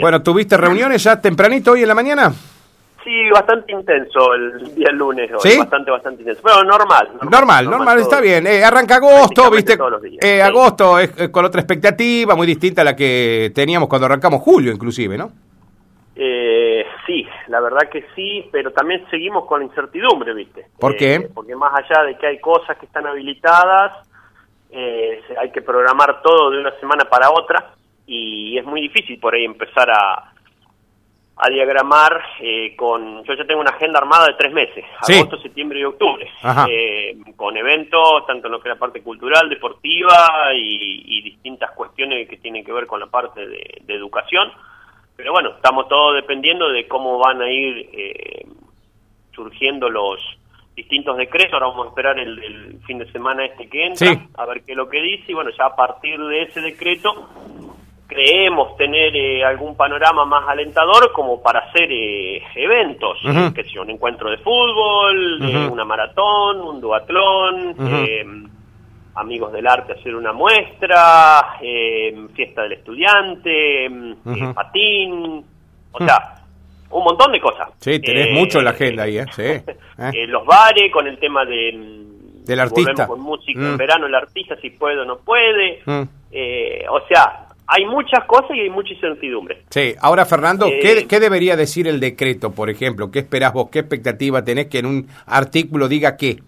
Bueno, ¿tuviste reuniones ya tempranito hoy en la mañana? Sí, bastante intenso el día lunes hoy, ¿Sí? bastante, bastante intenso. Pero normal. Normal, normal, está bien. Eh, arranca agosto, viste. todos los días. Eh, Sí. agosto es eh, con otra expectativa, muy distinta a la que teníamos cuando arrancamos julio, inclusive, ¿no? Eh, sí, la verdad que sí, pero también seguimos con la incertidumbre, ¿viste? ¿Por Eh, qué? Porque más allá de que hay cosas que están habilitadas, eh, hay que programar todo de una semana para otra y es muy difícil por ahí empezar a, a diagramar eh, con... Yo ya tengo una agenda armada de tres meses, Sí. agosto, septiembre y octubre, eh, con eventos, tanto en lo que es la parte cultural, deportiva y, y distintas cuestiones que tienen que ver con la parte de, de educación. Pero bueno, estamos todos dependiendo de cómo van a ir eh, surgiendo los distintos decretos. Ahora vamos a esperar el, el fin de semana este que entra, Sí. a ver qué es lo que dice. Y bueno, ya a partir de ese decreto creemos tener eh, algún panorama más alentador como para hacer eh, eventos, eh, que sea un encuentro de fútbol, eh, una maratón, un duatlón, eh, amigos del arte hacer una muestra, fiesta del estudiante, patín, o sea, un montón de cosas. Sí, tenés mucho en la agenda ahí, ¿eh? Sí. los bares con el tema de mm, Del artista. volvemos con música Mm. en verano el artista si puede o no puede Mm. Eh, o sea hay muchas cosas y hay mucha incertidumbre Sí, ahora Fernando, Eh, ¿qué, qué debería decir el decreto, por ejemplo? ¿Qué esperás vos? ¿Qué expectativa tenés que en un artículo diga qué?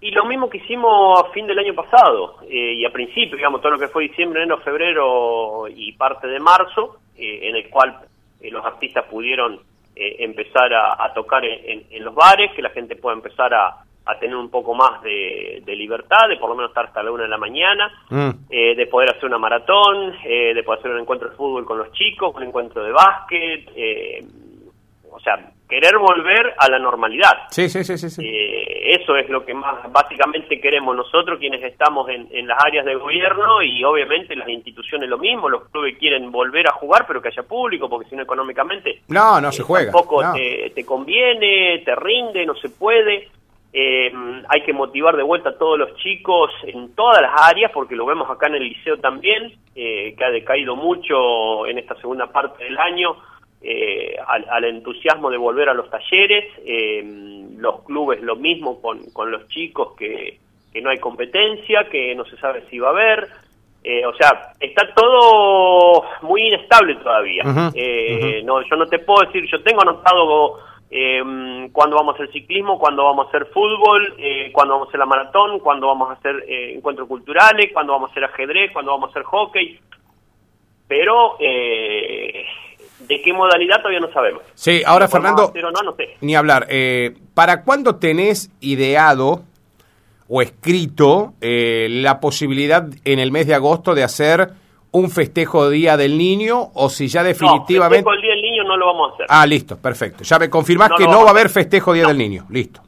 y lo mismo que hicimos a fin del año pasado eh, y a principio digamos todo lo que fue diciembre enero febrero y parte de marzo eh, en el cual eh, los artistas pudieron eh, empezar a, a tocar en, en- en los bares que la gente pueda empezar a, a tener un poco más de, de libertad de por lo menos estar hasta la una de la mañana Mm. eh, de poder hacer una maratón, eh, de poder hacer un encuentro de fútbol con los chicos, un encuentro de básquet, eh, o sea, querer volver a la normalidad. Sí, sí, sí, sí. sí. Eh, eso es lo que más básicamente queremos nosotros, quienes estamos en, en las áreas de gobierno y obviamente las instituciones lo mismo, los clubes quieren volver a jugar pero que haya público, porque si no económicamente No, no se eh, juega. Tampoco no. te, te conviene, te rinde, no se puede. Eh, hay que motivar de vuelta a todos los chicos en todas las áreas, porque lo vemos acá en el liceo también, eh, que ha decaído mucho en esta segunda parte del año eh, al, al entusiasmo de volver a los talleres. eh, los clubes lo mismo con, con los chicos, que, que no hay competencia, que no se sabe si va a haber. O sea, está todo muy inestable todavía. Eh, no, yo no te puedo decir, yo tengo anotado eh, cuándo vamos a hacer ciclismo, cuándo vamos a hacer fútbol, eh, cuándo vamos a hacer la maratón, cuándo vamos a hacer eh, encuentros culturales, cuándo vamos a hacer ajedrez, cuándo vamos a hacer hockey. Pero, eh, ¿de qué modalidad todavía no sabemos? Sí, ahora Fernando, hacer o no, no sé. ni hablar. Eh, ¿Para cuándo tenés ideado o escrito la posibilidad en el mes de agosto de hacer un festejo Día del Niño o si ya definitivamente... No, Niño no lo vamos a hacer. Ah, listo, perfecto. Ya me confirmás No que no va a a haber festejo Día del Niño. Listo.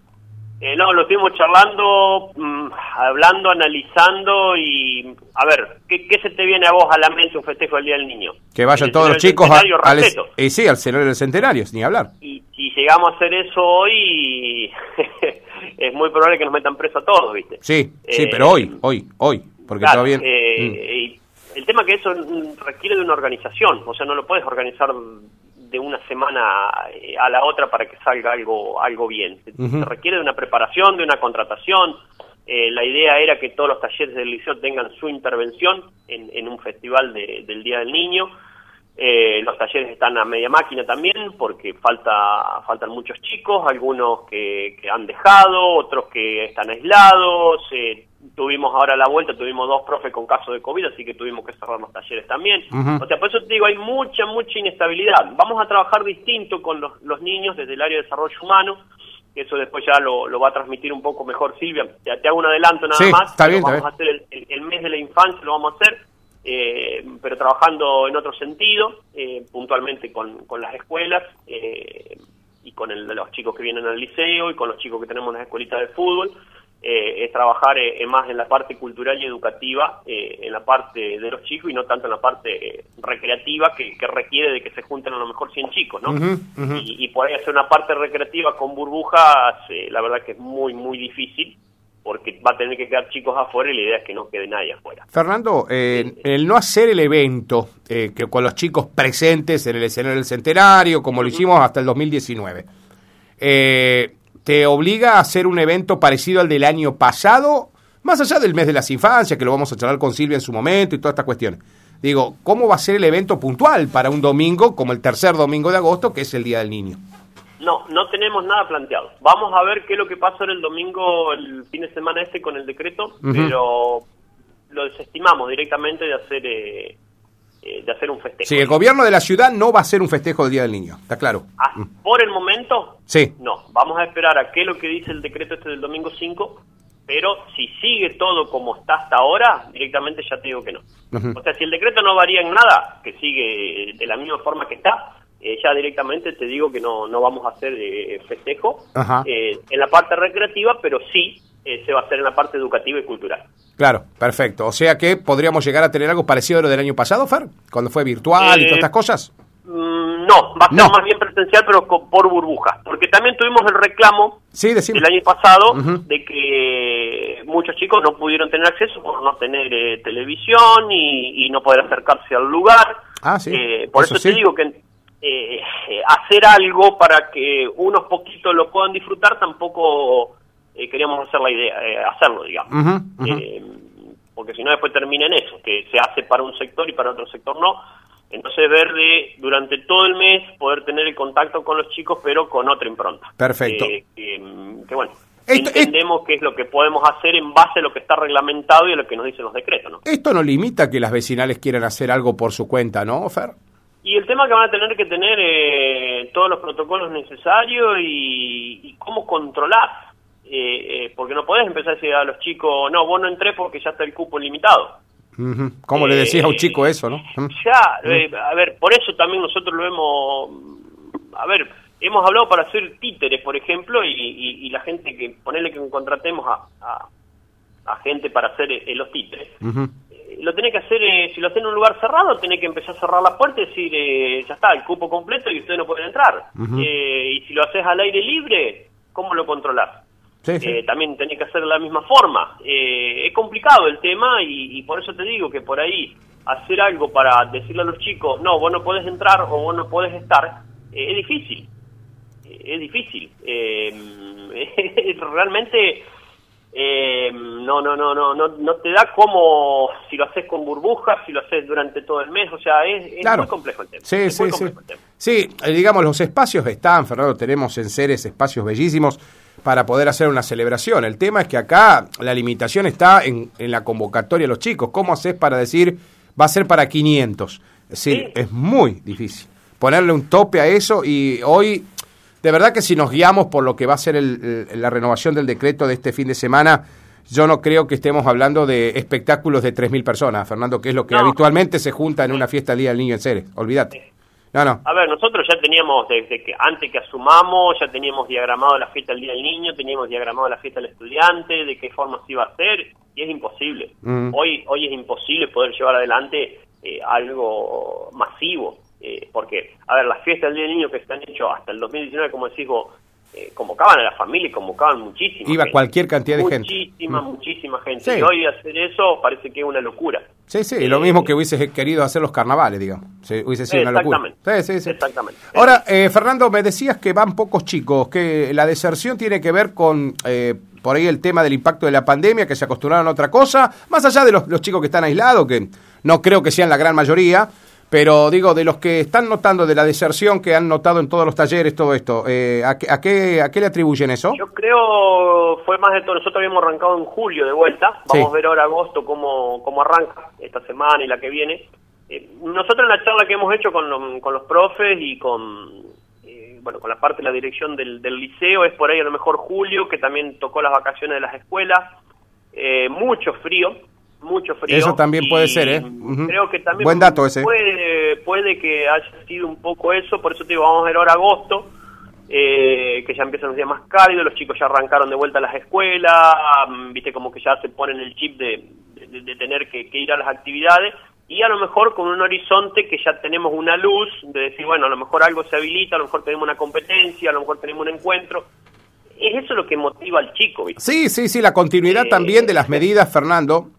Eh, no, lo estuvimos charlando, mm, hablando, analizando y... A ver, ¿qué, ¿qué se te viene a vos a la mente un festejo del Día del Niño? Que vayan todos los chicos centenario, al... Y sí, al cenario del centenario, ni hablar. Y si llegamos a hacer eso hoy, es muy probable que nos metan preso a todos, ¿viste? Sí, sí, Eh, pero hoy, hoy, hoy. Porque Claro, todavía... eh, Mm. el tema que eso requiere de una organización, o sea, no lo puedes organizar de una semana eh, a la otra para que salga algo algo bien. Se- requiere de una preparación, de una contratación. Eh, la idea era que todos los talleres del liceo tengan su intervención en, en un festival de- del Día del Niño. Eh, los talleres están a media máquina también porque falta faltan muchos chicos, algunos que, que han dejado, otros que están aislados. eh, tuvimos ahora la vuelta, tuvimos dos profes con caso de COVID, así que tuvimos que cerrar los talleres también. O sea, por eso te digo, hay mucha, mucha inestabilidad. Vamos a trabajar distinto con los, los niños desde el área de desarrollo humano. que Eso después ya lo, lo va a transmitir un poco mejor Silvia. Te, te hago un adelanto nada Sí, más. está vamos a hacer el, el- el mes de la infancia, lo vamos a hacer eh, pero trabajando en otro sentido, eh, puntualmente con, con las escuelas eh, y con el- los chicos que vienen al liceo y con los chicos que tenemos en las escuelitas de fútbol, eh, es trabajar eh, más en la parte cultural y educativa, eh, en la parte de los chicos y no tanto en la parte eh, recreativa que, que requiere de que se junten a lo mejor 100 chicos, ¿no? Y, y por ahí hacer una parte recreativa con burbujas, eh, la verdad que es muy, muy difícil. porque va a tener que quedar chicos afuera y la idea es que no quede nadie afuera. Fernando, eh, el no hacer el evento eh, que con los chicos presentes en el escenario del centenario, como lo hicimos hasta el 2019, eh, ¿te obliga a hacer un evento parecido al del año pasado? Más allá del mes de las infancias, que lo vamos a charlar con Silvia en su momento y todas estas cuestiones. Digo, ¿cómo va a ser el evento puntual para un domingo como el tercer domingo de agosto, que es el Día del Niño? No, no tenemos nada planteado. Vamos a ver qué es lo que pasa el domingo, el fin de semana este con el decreto, pero lo desestimamos directamente de hacer eh, de hacer un festejo. Sí, el gobierno de la ciudad no va a hacer un festejo del Día del Niño, está claro. Ah, por el momento, sí. no. Vamos a esperar a qué es lo que dice el decreto este del domingo 5, pero si sigue todo como está hasta ahora, directamente ya te digo que no. O sea, si el decreto no varía en nada, que sigue de la misma forma que está, eh, ya directamente te digo que no, no vamos a hacer eh, festejo eh, en la parte recreativa, pero sí se va a hacer en la parte educativa y cultural. Claro, perfecto. O sea que podríamos llegar a tener algo parecido a lo del año pasado, Fer, cuando fue virtual y todas estas cosas. Mm, no, va a ser más bien presencial, pero por burbujas. Porque también tuvimos el reclamo sí, el año pasado de que muchos chicos no pudieron tener acceso por no tener televisión y, no poder acercarse al lugar. Ah, sí. por eso, te digo que eh, hacer algo para que unos poquitos lo puedan disfrutar, tampoco eh, queríamos hacer la idea, eh, hacerlo, digamos. Eh, porque si no después termina en eso, que se hace para un sector y para otro sector no. Entonces ver de durante todo el mes poder tener el contacto con los chicos, pero con otra impronta. Perfecto. que bueno, entendemos qué es lo que podemos hacer en base a lo que está reglamentado y a lo que nos dicen los decretos, ¿no? Esto no limita que las vecinales quieran hacer algo por su cuenta, ¿no, Fer? Y el tema que van a tener que tener eh, todos los protocolos necesarios y, cómo controlar. Eh, eh, porque no podés empezar a decir a los chicos, no, vos no entré porque ya está el cupo limitado. ¿Cómo le decís a un chico eso, no? Ya, a ver, por eso también nosotros lo hemos, a ver, hemos hablado para hacer títeres, por ejemplo, y, la gente que, ponerle que contratemos a, a, gente para hacer los títeres, lo tenés que hacer, eh, si lo haces en un lugar cerrado, tenés que empezar a cerrar las puertas y decir, eh, ya está, el cupo completo y ustedes no pueden entrar. Eh, y si lo haces al aire libre, ¿cómo lo controlás? también tenés que hacer de la misma forma. es complicado el tema y, por eso te digo que por ahí hacer algo para decirle a los chicos, no, vos no podés entrar o vos no podés estar, es difícil. es difícil. realmente eh, no, no, no, no, no, no te da como si lo haces con burbujas, si lo haces durante todo el mes, o sea, es, muy complejo el tema. Sí, sí, sí. Sí, eh, digamos, los espacios están, Fernando, tenemos en seres espacios bellísimos para poder hacer una celebración. El tema es que acá la limitación está en, en la convocatoria de los chicos. ¿Cómo haces para decir va a ser para 500? Es decir, es muy difícil ponerle un tope a eso y hoy de verdad que si nos guiamos por lo que va a ser la renovación del decreto de este fin de semana, yo no creo que estemos hablando de espectáculos de 3.000 personas, Fernando, que es lo que habitualmente se junta en una fiesta del Día del Niño en Ceres. Olvídate. No, no. A ver, nosotros ya teníamos, desde que antes que asumamos, ya teníamos diagramado la fiesta del Día del Niño, teníamos diagramado la fiesta del estudiante, de qué forma se iba a hacer, y es imposible. Mm. Hoy, hoy es imposible poder llevar adelante eh, algo masivo. Eh, porque, a ver, las fiestas del Día del Niño que están hechas hasta el 2019, como decís vos, eh, convocaban a la familia y convocaban muchísima Iba cualquier cantidad de gente. Muchísima, muchísima gente. Y hoy hacer eso parece que es una locura. Sí, sí, lo mismo que hubiese querido hacer los carnavales, digamos. hubiese sido una locura. Sí, sí, sí. Exactamente. Ahora, eh, Fernando, me decías que van pocos chicos, que la deserción tiene que ver con, por ahí, el tema del impacto de la pandemia, que se acostumbraron a otra cosa, más allá de los, los chicos que están aislados, que no creo que sean la gran mayoría, pero digo, de los que están notando, de la deserción que han notado en todos los talleres, todo esto, eh, ¿a, qué, a, qué, le atribuyen eso? Yo creo fue más de todo. Nosotros habíamos arrancado en julio de vuelta. Vamos a ver ahora agosto cómo, cómo arranca esta semana y la que viene. Eh, nosotros en la charla que hemos hecho con, con los profes y con, eh, bueno, con la parte de la dirección del, del, liceo, es por ahí a lo mejor julio, que también tocó las vacaciones de las escuelas. mucho frío, mucho frío. Eso también puede ser, ¿eh? Creo que también Buen dato ese. Puede, puede que haya sido un poco eso, por eso te digo, vamos a ver ahora agosto, eh, que ya empiezan los días más cálidos, los chicos ya arrancaron de vuelta a las escuelas, viste como que ya se ponen el chip de, de, tener que, ir a las actividades, y a lo mejor con un horizonte que ya tenemos una luz, de decir, bueno, a lo mejor algo se habilita, a lo mejor tenemos una competencia, a lo mejor tenemos un encuentro, es eso lo que motiva al chico. ¿viste? Sí, sí, sí, la continuidad Eh, también de las medidas, Fernando,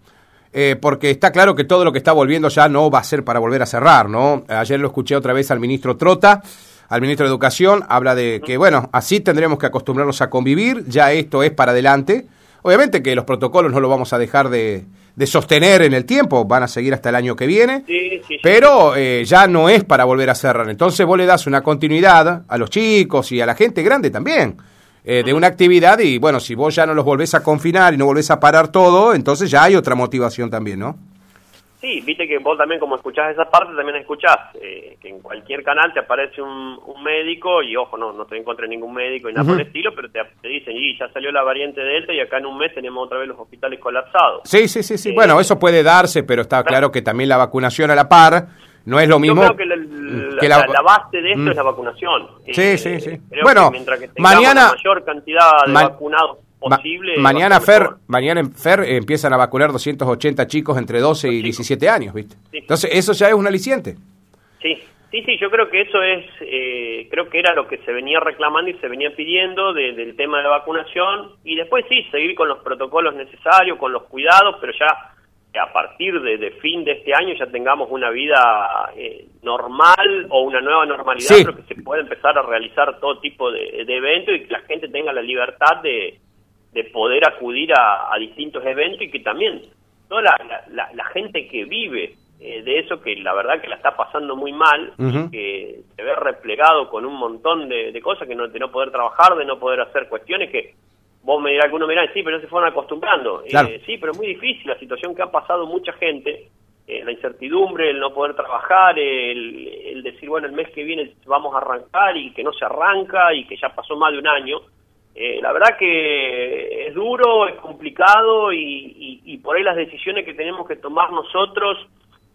eh, porque está claro que todo lo que está volviendo ya no va a ser para volver a cerrar, ¿no? Ayer lo escuché otra vez al ministro Trota, al ministro de Educación, habla de que, bueno, así tendremos que acostumbrarnos a convivir, ya esto es para adelante. Obviamente que los protocolos no lo vamos a dejar de, de sostener en el tiempo, van a seguir hasta el año que viene. Sí, sí, sí. Pero eh, ya no es para volver a cerrar. Entonces vos le das una continuidad a los chicos y a la gente grande también eh, de una actividad y bueno, si vos ya no los volvés a confinar y no volvés a parar todo, entonces ya hay otra motivación también, ¿no? Sí, viste que vos también como escuchás esa parte, también escuchás eh, que en cualquier canal te aparece un, un médico y ojo, no no te encontré ningún médico y nada por el estilo, pero te, te dicen, y ya salió la variante Delta y acá en un mes tenemos otra vez los hospitales colapsados. Sí, sí, sí, sí. Eh, Bueno, eso puede darse, pero está claro que también la vacunación a la par no es lo mismo Yo creo que la, la- que la- la base de esto Mm. es la vacunación. Sí, Eh, sí, sí. creo Bueno, que mientras que tengamos mañana- la mayor cantidad de Ma- vacunados posible... mañana Fer, mejor. mañana en Fer eh, empiezan a vacunar 280 chicos entre 12 y 17 años, ¿viste? Sí. Entonces, eso ya es un aliciente. Sí, sí, sí, yo creo que eso es, eh, creo que era lo que se venía reclamando y se venía pidiendo de- del tema de la vacunación y después sí, seguir con los protocolos necesarios, con los cuidados, pero ya a partir de, de fin de este año ya tengamos una vida eh, normal o una nueva normalidad, Sí. pero que se pueda empezar a realizar todo tipo de, de eventos y que la gente tenga la libertad de, de poder acudir a, a distintos eventos y que también toda la, la- la- la gente que vive eh, de eso, que la verdad que la está pasando muy mal, que se ve replegado con un montón de, de cosas, que no, de no poder trabajar, de no poder hacer cuestiones que vos me dirás, algunos me dirán, sí, pero no se fueron acostumbrando. Eh, sí, pero es muy difícil la situación que ha pasado mucha gente, eh, la incertidumbre, el no poder trabajar, el, el decir, bueno, el mes que viene vamos a arrancar y que no se arranca y que ya pasó más de un año. Eh, la verdad que es duro, es complicado y, y- y por ahí las decisiones que tenemos que tomar nosotros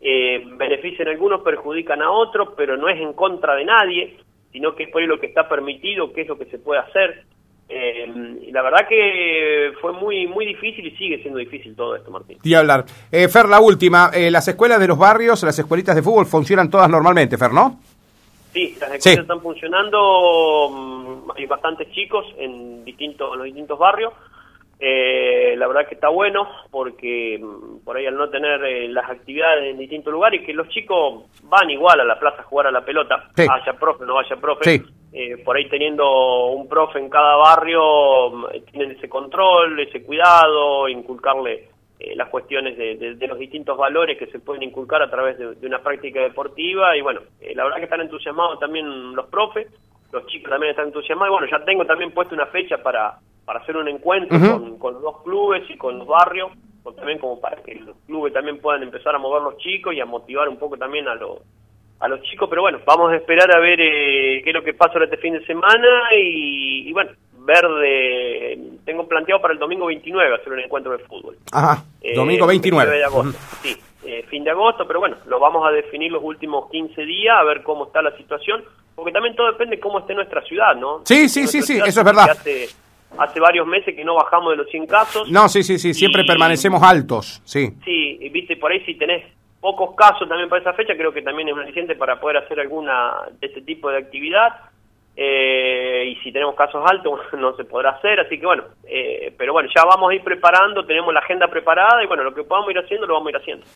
eh, benefician a algunos, perjudican a otros, pero no es en contra de nadie, sino que es por ahí lo que está permitido, qué es lo que se puede hacer. Eh, y la verdad que fue muy muy difícil y sigue siendo difícil todo esto, Martín. Y hablar. Eh, Fer, la última. Eh, las escuelas de los barrios, las escuelitas de fútbol funcionan todas normalmente, Fer, ¿no? Sí, las escuelas Sí. están funcionando, mm, hay bastantes chicos en distintos en los distintos barrios. Eh, la verdad que está bueno porque mm, por ahí al no tener eh, las actividades en distintos lugares, que los chicos van igual a la plaza a jugar a la pelota, Sí. haya profe, no haya profe. Sí. Eh, por ahí teniendo un profe en cada barrio, mm, tienen ese control, ese cuidado, inculcarle eh, las cuestiones de, de- de los distintos valores que se pueden inculcar a través de, de una práctica deportiva. Y bueno, eh, la verdad que están entusiasmados también los profes, los chicos también están entusiasmados. Y bueno, ya tengo también puesto una fecha para, para hacer un encuentro con, con los dos clubes y con los barrios, también como para que los clubes también puedan empezar a mover los chicos y a motivar un poco también a los a los chicos, pero bueno, vamos a esperar a ver eh, qué es lo que pasa este fin de semana y, y bueno, ver de... Tengo planteado para el domingo 29 hacer un encuentro de fútbol. Ajá. Eh, Domingo 29. de agosto, sí, eh, fin de agosto, pero bueno, lo vamos a definir los últimos 15 días, a ver cómo está la situación, porque también todo depende de cómo esté nuestra ciudad, ¿no? Sí, sí, sí, sí, eso es verdad. Hace, hace varios meses que no bajamos de los 100 casos. No, sí, sí, sí. Siempre Y- permanecemos altos. Sí. Sí, y viste, por ahí si tenés pocos casos también para esa fecha, creo que también es suficiente para poder hacer alguna de este tipo de actividad. Eh, y si tenemos casos altos no se podrá hacer, así que bueno, eh, pero bueno, ya vamos a ir preparando, tenemos la agenda preparada y bueno, lo que podamos ir haciendo lo vamos a ir haciendo.